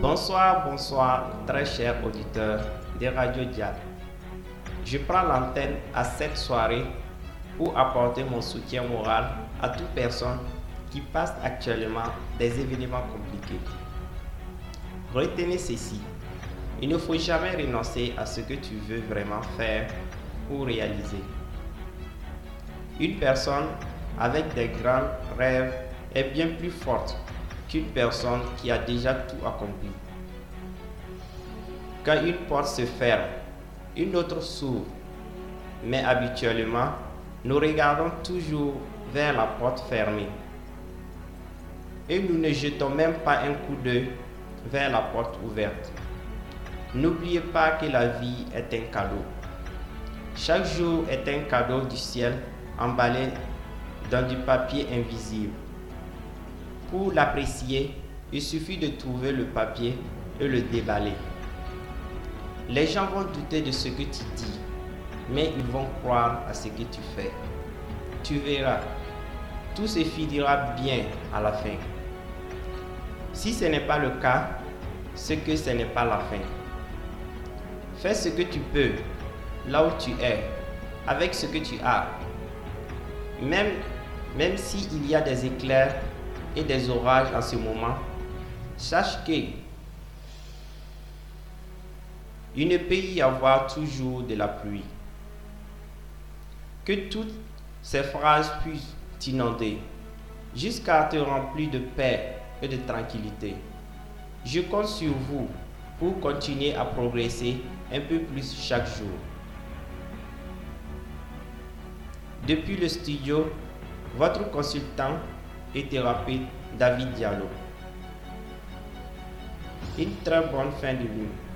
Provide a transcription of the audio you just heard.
Bonsoir, bonsoir, très chers auditeurs de Radio Dial. Je prends l'antenne à cette soirée pour apporter mon soutien moral à toute personne qui passe actuellement des événements compliqués. Retenez ceci, il ne faut jamais renoncer à ce que tu veux vraiment faire ou réaliser. Une personne avec des grands rêves est bien plus forte qu'une personne qui a déjà tout accompli. Quand une porte se ferme, une autre s'ouvre. Mais habituellement, nous regardons toujours vers la porte fermée. Et nous ne jetons même pas un coup d'œil vers la porte ouverte. N'oubliez pas que la vie est un cadeau. Chaque jour est un cadeau du ciel emballé dans du papier invisible. Pour l'apprécier, il suffit de trouver le papier et le déballer. Les gens vont douter de ce que tu dis, mais ils vont croire à ce que tu fais. Tu verras, tout se finira bien à la fin. Si ce n'est pas le cas, c'est que ce n'est pas la fin. Fais ce que tu peux, là où tu es, avec ce que tu as. Même, même s'il y a des éclairs et des orages en ce moment, sache que il ne peut y avoir toujours de la pluie. Que toutes ces phrases puissent t'inonder jusqu'à te remplir de paix et de tranquillité. Je compte sur vous pour continuer à progresser un peu plus chaque jour. Depuis le studio, votre consultant et thérapeute David Diallo. Une très bonne fin de nuit.